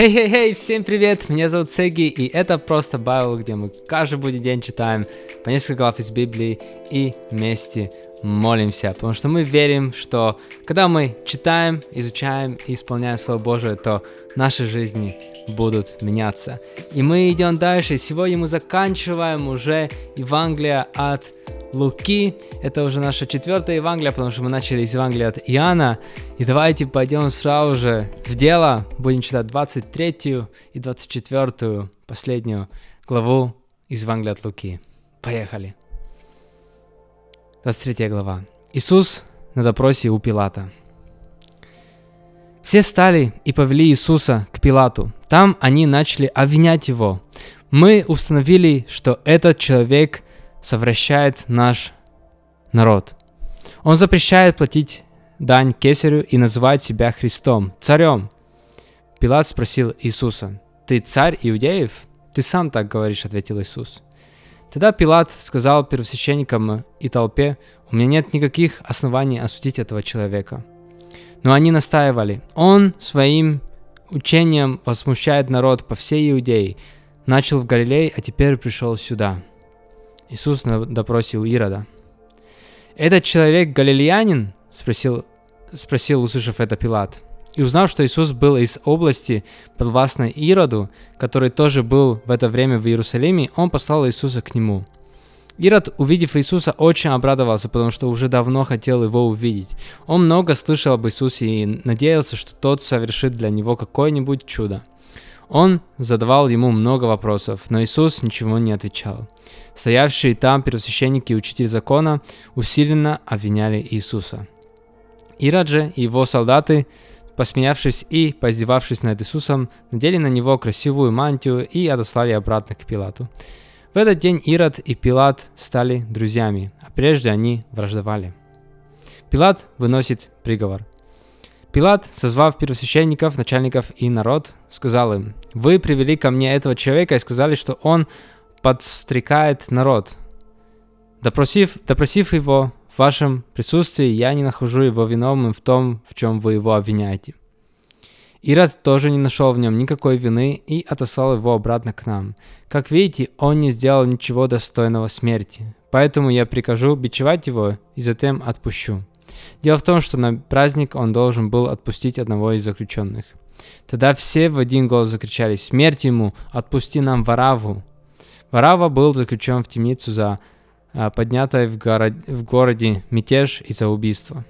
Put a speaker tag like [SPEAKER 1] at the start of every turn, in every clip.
[SPEAKER 1] Хей-хей-хей, всем привет, меня зовут Сеги, и это просто Байбл, где мы каждый будний день читаем по несколько глав из Библии и вместе молимся, потому что мы верим, что когда мы читаем, изучаем и исполняем Слово Божие, то наши жизни будут меняться. И мы идем дальше, сегодня мы заканчиваем уже Евангелие от Луки. Это уже наша четвертая Евангелие, потому что мы начали из Евангелия от Иоанна. И давайте пойдем сразу же в дело. Будем читать 23 и 24 последнюю главу из Евангелия от Луки. Поехали. 23 глава. Иисус на допросе у Пилата. Все встали и повели Иисуса к Пилату. Там они начали обвинять его. Мы установили, что этот человек – совращает наш народ. Он запрещает платить дань кесарю и называет себя Христом, царем. Пилат спросил Иисуса, «Ты царь иудеев?» «Ты сам так говоришь», — ответил Иисус. Тогда Пилат сказал первосвященникам и толпе, «У меня нет никаких оснований осудить этого человека». Но они настаивали, «Он своим учением возмущает народ по всей Иудее, начал в Галилее, а теперь пришел сюда». Иисус у Ирода. «Этот человек галилеянин?» – спросил, спросил, услышав это Пилат. И узнав, что Иисус был из области, подвластной Ироду, который тоже был в это время в Иерусалиме, он послал Иисуса к нему. Ирод, увидев Иисуса, очень обрадовался, потому что уже давно хотел его увидеть. Он много слышал об Иисусе и надеялся, что тот совершит для него какое-нибудь чудо. Он задавал ему много вопросов, но Иисус ничего не отвечал. Стоявшие там первосвященники и учитель закона усиленно обвиняли Иисуса. Ирод же и его солдаты, посмеявшись и поиздевавшись над Иисусом, надели на него красивую мантию и отослали обратно к Пилату. В этот день Ирод и Пилат стали друзьями, а прежде они враждовали. Пилат выносит приговор. Пилат, созвав первосвященников, начальников и народ, сказал им, «Вы привели ко мне этого человека и сказали, что он подстрекает народ. Допросив, допросив его в вашем присутствии, я не нахожу его виновным в том, в чем вы его обвиняете». Ирод тоже не нашел в нем никакой вины и отослал его обратно к нам. Как видите, он не сделал ничего достойного смерти. Поэтому я прикажу бичевать его и затем отпущу. Дело в том, что на праздник он должен был отпустить одного из заключенных. Тогда все в один голос закричали «Смерть ему! Отпусти нам Вараву!» Варава был заключен в темницу за а, поднятое в, горо- в городе мятеж и за убийство.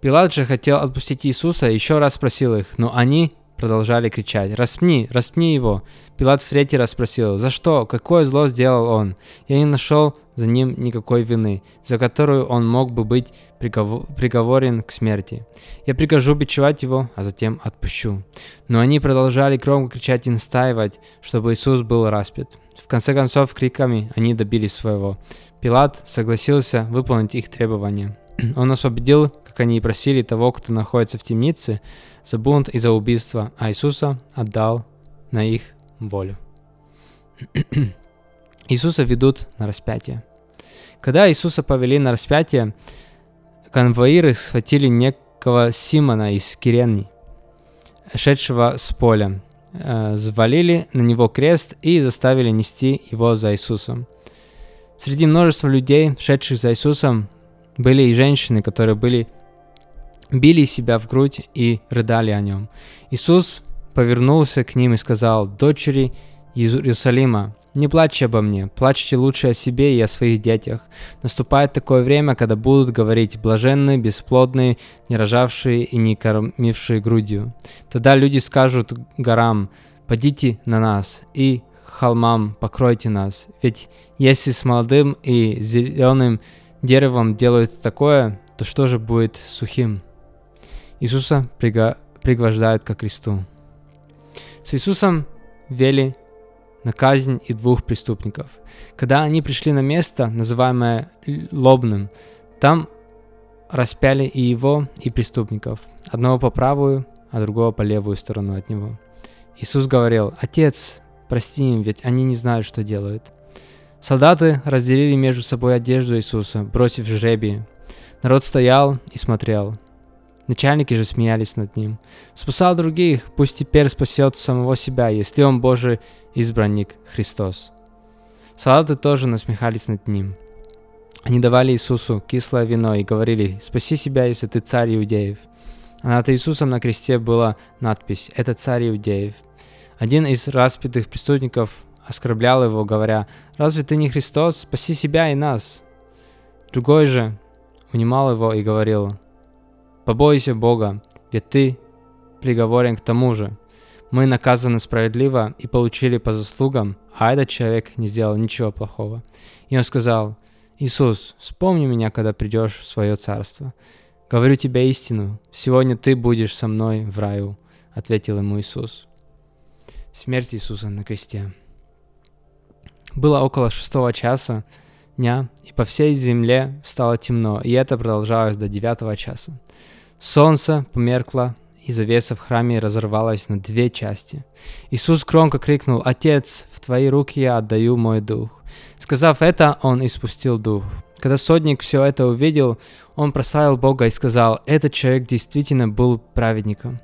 [SPEAKER 1] Пилат же хотел отпустить Иисуса и еще раз спросил их, но они продолжали кричать «Распни! Распни его!» Пилат в третий раз спросил «За что? Какое зло сделал он?» Я не нашел за ним никакой вины, за которую он мог бы быть приговор, приговорен к смерти. Я прикажу бичевать его, а затем отпущу. Но они продолжали громко кричать и настаивать, чтобы Иисус был распят. В конце концов, криками они добились своего. Пилат согласился выполнить их требования. Он освободил, как они и просили, того, кто находится в темнице, за бунт и за убийство, а Иисуса отдал на их волю. Иисуса ведут на распятие. Когда Иисуса повели на распятие, конвоиры схватили некого Симона из Киренни, шедшего с поля, э, завалили на него крест и заставили нести его за Иисусом. Среди множества людей, шедших за Иисусом, были и женщины, которые были били себя в грудь и рыдали о нем. Иисус повернулся к ним и сказал, «Дочери Иерусалима, не плачьте обо мне, плачьте лучше о себе и о своих детях. Наступает такое время, когда будут говорить блаженные, бесплодные, не рожавшие и не кормившие грудью. Тогда люди скажут горам, «Подите на нас», и холмам «Покройте нас». Ведь если с молодым и зеленым деревом делают такое, то что же будет сухим? Иисуса прига- пригвождают ко кресту. С Иисусом вели на казнь и двух преступников. Когда они пришли на место, называемое Лобным, там распяли и его, и преступников, одного по правую, а другого по левую сторону от него. Иисус говорил, «Отец, прости им, ведь они не знают, что делают». Солдаты разделили между собой одежду Иисуса, бросив жребий. Народ стоял и смотрел. Начальники же смеялись над ним. Спасал других, пусть теперь спасет самого себя, если он Божий избранник Христос. Солдаты тоже насмехались над ним. Они давали Иисусу кислое вино и говорили, «Спаси себя, если ты царь иудеев». А над Иисусом на кресте была надпись «Это царь иудеев». Один из распятых преступников оскорблял его, говоря, «Разве ты не Христос? Спаси себя и нас!» Другой же унимал его и говорил, «Побойся Бога, ведь ты приговорен к тому же. Мы наказаны справедливо и получили по заслугам, а этот человек не сделал ничего плохого». И он сказал, «Иисус, вспомни меня, когда придешь в свое царство. Говорю тебе истину, сегодня ты будешь со мной в раю», — ответил ему Иисус. Смерть Иисуса на кресте. Было около шестого часа, дня, и по всей земле стало темно, и это продолжалось до девятого часа. Солнце померкло, и завеса в храме разорвалась на две части. Иисус громко крикнул, «Отец, в твои руки я отдаю мой дух». Сказав это, он испустил дух. Когда сотник все это увидел, он прославил Бога и сказал, «Этот человек действительно был праведником».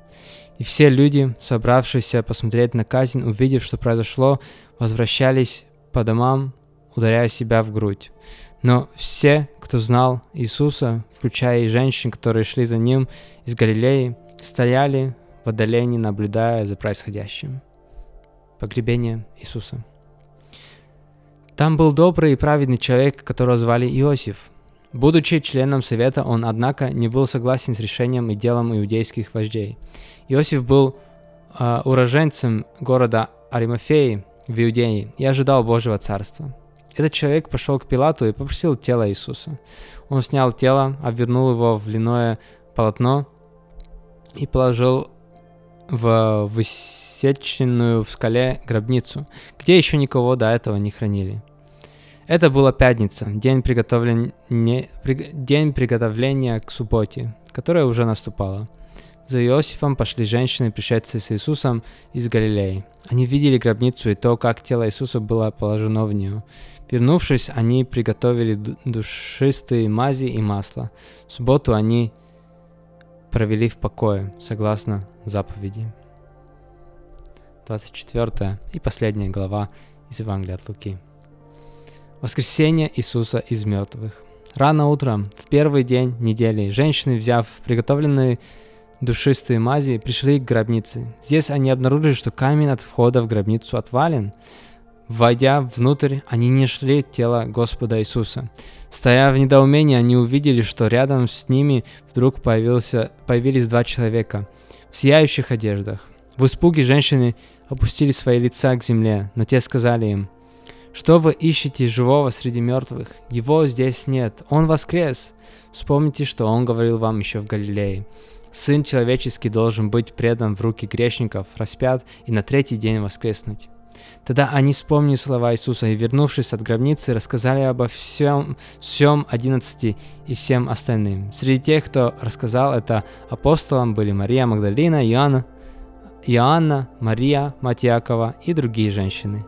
[SPEAKER 1] И все люди, собравшиеся посмотреть на казнь, увидев, что произошло, возвращались по домам ударяя себя в грудь. Но все, кто знал Иисуса, включая и женщин, которые шли за ним из Галилеи, стояли в отдалении, наблюдая за происходящим. Погребение Иисуса. Там был добрый и праведный человек, которого звали Иосиф. Будучи членом совета, он, однако, не был согласен с решением и делом иудейских вождей. Иосиф был э, уроженцем города Аримафеи в Иудее и ожидал Божьего царства. Этот человек пошел к Пилату и попросил тело Иисуса. Он снял тело, обвернул его в льняное полотно и положил в высеченную в скале гробницу, где еще никого до этого не хранили. Это была пятница, день приготовления, день приготовления к субботе, которая уже наступала. За Иосифом пошли женщины, пришедшие с Иисусом из Галилеи. Они видели гробницу и то, как тело Иисуса было положено в нее. Вернувшись, они приготовили душистые мази и масло. В субботу они провели в покое, согласно заповеди. 24 и последняя глава из Евангелия от Луки. Воскресение Иисуса из мертвых. Рано утром, в первый день недели, женщины, взяв приготовленные душистые мази, пришли к гробнице. Здесь они обнаружили, что камень от входа в гробницу отвален, Войдя внутрь, они не шли тело Господа Иисуса. Стоя в недоумении, они увидели, что рядом с ними вдруг появился, появились два человека в сияющих одеждах. В испуге женщины опустили свои лица к земле, но те сказали им, «Что вы ищете живого среди мертвых? Его здесь нет, он воскрес!» Вспомните, что он говорил вам еще в Галилее. Сын человеческий должен быть предан в руки грешников, распят и на третий день воскреснуть. Тогда они вспомнили слова Иисуса и, вернувшись от гробницы, рассказали обо всем, всем одиннадцати и всем остальным. Среди тех, кто рассказал это апостолам, были Мария Магдалина, Иоанна, Иоанна, Мария, мать Якова и другие женщины.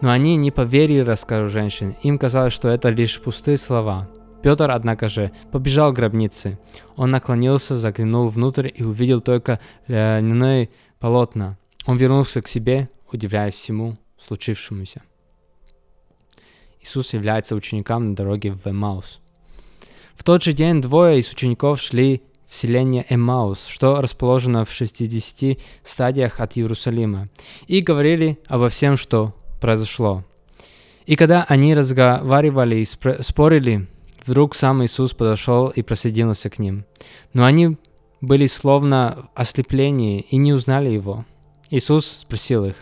[SPEAKER 1] Но они не поверили рассказу женщин, им казалось, что это лишь пустые слова. Петр, однако же, побежал к гробнице. Он наклонился, заглянул внутрь и увидел только льняные полотна. Он вернулся к себе, удивляясь всему случившемуся. Иисус является ученикам на дороге в Эмаус. В тот же день двое из учеников шли в селение Эмаус, что расположено в 60 стадиях от Иерусалима, и говорили обо всем, что произошло. И когда они разговаривали и спорили, вдруг сам Иисус подошел и присоединился к ним. Но они были словно ослепления и не узнали его. Иисус спросил их,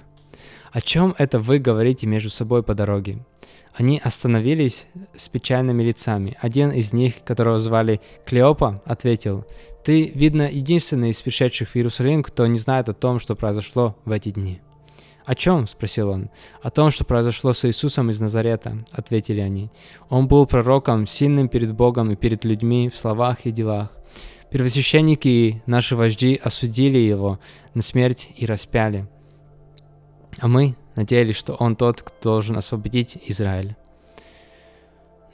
[SPEAKER 1] «О чем это вы говорите между собой по дороге?» Они остановились с печальными лицами. Один из них, которого звали Клеопа, ответил, «Ты, видно, единственный из пришедших в Иерусалим, кто не знает о том, что произошло в эти дни». «О чем?» — спросил он. «О том, что произошло с Иисусом из Назарета», — ответили они. «Он был пророком, сильным перед Богом и перед людьми в словах и делах. Первосвященники и наши вожди осудили его на смерть и распяли. А мы надеялись, что он тот, кто должен освободить Израиль.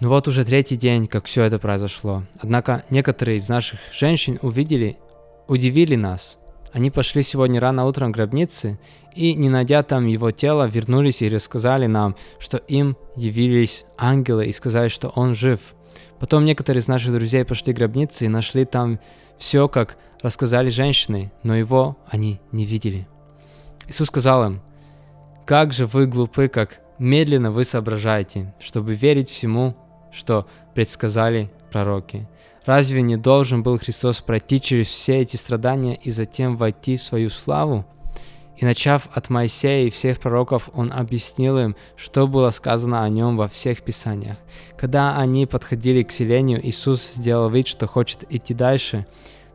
[SPEAKER 1] Но вот уже третий день, как все это произошло. Однако некоторые из наших женщин увидели удивили нас. Они пошли сегодня рано утром к гробнице и, не найдя там его тело, вернулись и рассказали нам, что им явились ангелы и сказали, что он жив. Потом некоторые из наших друзей пошли к гробнице и нашли там все, как рассказали женщины, но его они не видели. Иисус сказал им, «Как же вы глупы, как медленно вы соображаете, чтобы верить всему, что предсказали пророки. Разве не должен был Христос пройти через все эти страдания и затем войти в свою славу? И начав от Моисея и всех пророков, он объяснил им, что было сказано о нем во всех писаниях. Когда они подходили к селению, Иисус сделал вид, что хочет идти дальше,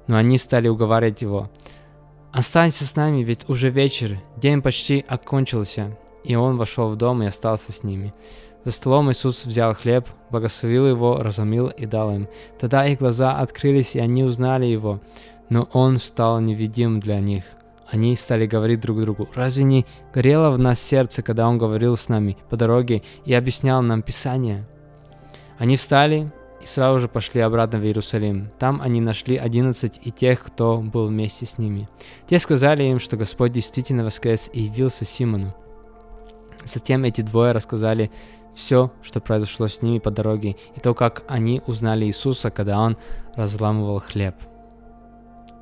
[SPEAKER 1] но они стали уговаривать его. «Останься с нами, ведь уже вечер, день почти окончился». И он вошел в дом и остался с ними. За столом Иисус взял хлеб, благословил его, разумил и дал им. Тогда их глаза открылись, и они узнали его, но он стал невидим для них. Они стали говорить друг другу, разве не горело в нас сердце, когда он говорил с нами по дороге и объяснял нам Писание? Они встали и сразу же пошли обратно в Иерусалим. Там они нашли одиннадцать и тех, кто был вместе с ними. Те сказали им, что Господь действительно воскрес и явился Симону. Затем эти двое рассказали все, что произошло с ними по дороге, и то, как они узнали Иисуса, когда Он разламывал хлеб.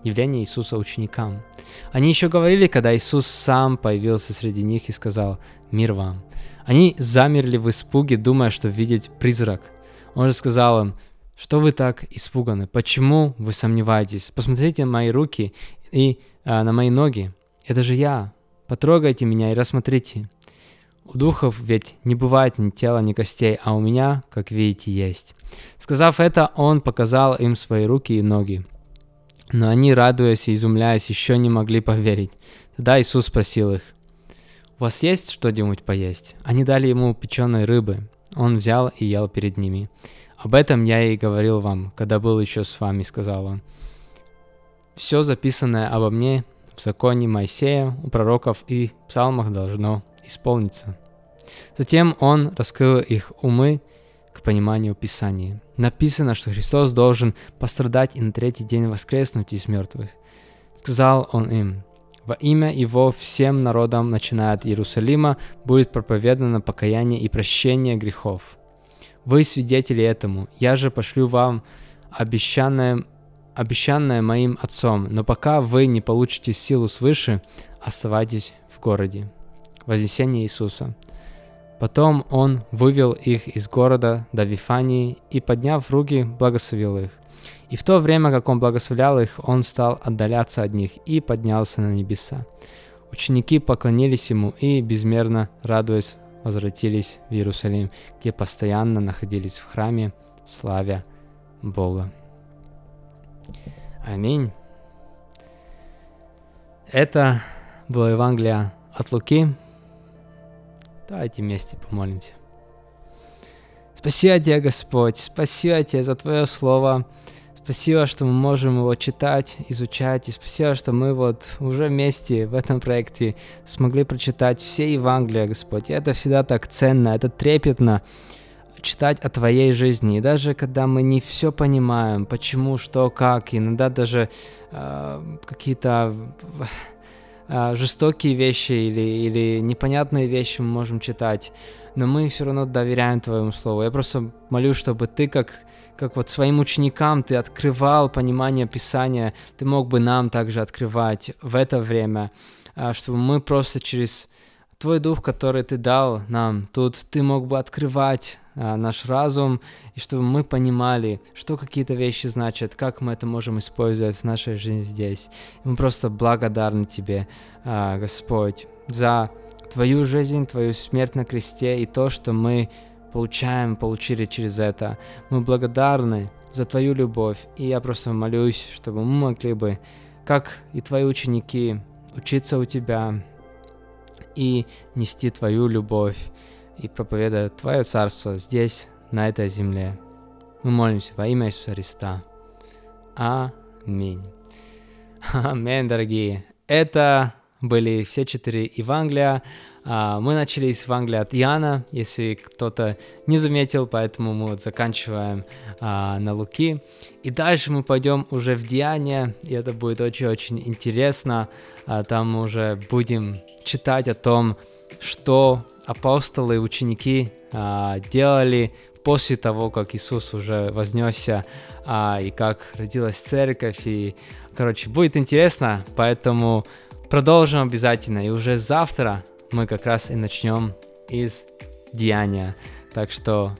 [SPEAKER 1] Явление Иисуса ученикам. Они еще говорили, когда Иисус сам появился среди них и сказал «Мир вам». Они замерли в испуге, думая, что видеть призрак. Он же сказал им, что вы так испуганы? Почему вы сомневаетесь? Посмотрите на мои руки и а, на мои ноги. Это же я. Потрогайте меня и рассмотрите. У духов ведь не бывает ни тела, ни костей, а у меня, как видите, есть. Сказав это, он показал им свои руки и ноги. Но они, радуясь и изумляясь, еще не могли поверить. Тогда Иисус спросил их, «У вас есть что-нибудь поесть?» Они дали ему печеной рыбы. Он взял и ел перед ними. «Об этом я и говорил вам, когда был еще с вами», — сказал он. «Все записанное обо мне в законе Моисея, у пророков и псалмах должно исполнится. Затем он раскрыл их умы к пониманию Писания. Написано, что Христос должен пострадать и на третий день воскреснуть из мертвых. Сказал он им, во имя Его всем народам, начиная от Иерусалима, будет проповедано покаяние и прощение грехов. Вы свидетели этому, я же пошлю вам обещанное, обещанное моим Отцом, но пока вы не получите силу свыше, оставайтесь в городе вознесения Иисуса. Потом он вывел их из города до Вифании и, подняв руки, благословил их. И в то время, как он благословлял их, он стал отдаляться от них и поднялся на небеса. Ученики поклонились ему и, безмерно радуясь, возвратились в Иерусалим, где постоянно находились в храме, славя Бога. Аминь. Это было Евангелие от Луки, Давайте вместе помолимся. Спасибо тебе, Господь, спасибо тебе за Твое Слово. Спасибо, что мы можем его читать, изучать, и спасибо, что мы вот уже вместе в этом проекте смогли прочитать все Евангелия, Господь. И это всегда так ценно, это трепетно читать о Твоей жизни. И даже когда мы не все понимаем, почему, что, как, иногда даже э, какие-то а, жестокие вещи или, или непонятные вещи мы можем читать, но мы все равно доверяем Твоему Слову. Я просто молю, чтобы Ты, как, как вот своим ученикам, Ты открывал понимание Писания, Ты мог бы нам также открывать в это время, а, чтобы мы просто через Твой Дух, который Ты дал нам тут, Ты мог бы открывать а, наш разум, и чтобы мы понимали, что какие-то вещи значат, как мы это можем использовать в нашей жизни здесь. И мы просто благодарны Тебе, а, Господь, за Твою жизнь, Твою смерть на кресте и то, что мы получаем, получили через это. Мы благодарны за Твою любовь, и я просто молюсь, чтобы мы могли бы, как и Твои ученики, учиться у Тебя и нести Твою любовь и проповедует Твое Царство здесь, на этой земле. Мы молимся во имя Иисуса Христа. Аминь. Аминь, дорогие. Это были все четыре Евангелия. А, мы начались в Англии от Иоанна, если кто-то не заметил, поэтому мы вот заканчиваем а, на Луки. И дальше мы пойдем уже в Деяния, и это будет очень-очень интересно. А, там мы уже будем читать о том, что апостолы, ученики а, делали после того, как Иисус уже вознесся, а, и как родилась церковь, и, короче, будет интересно, поэтому продолжим обязательно, и уже завтра мы как раз и начнем из Деяния, так что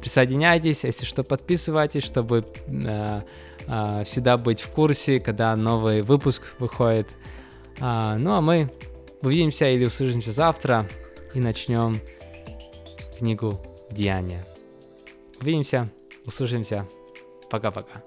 [SPEAKER 1] присоединяйтесь, если что, подписывайтесь, чтобы э, э, всегда быть в курсе, когда новый выпуск выходит. А, ну а мы увидимся или услышимся завтра и начнем книгу Деяния. Увидимся, услышимся. Пока-пока.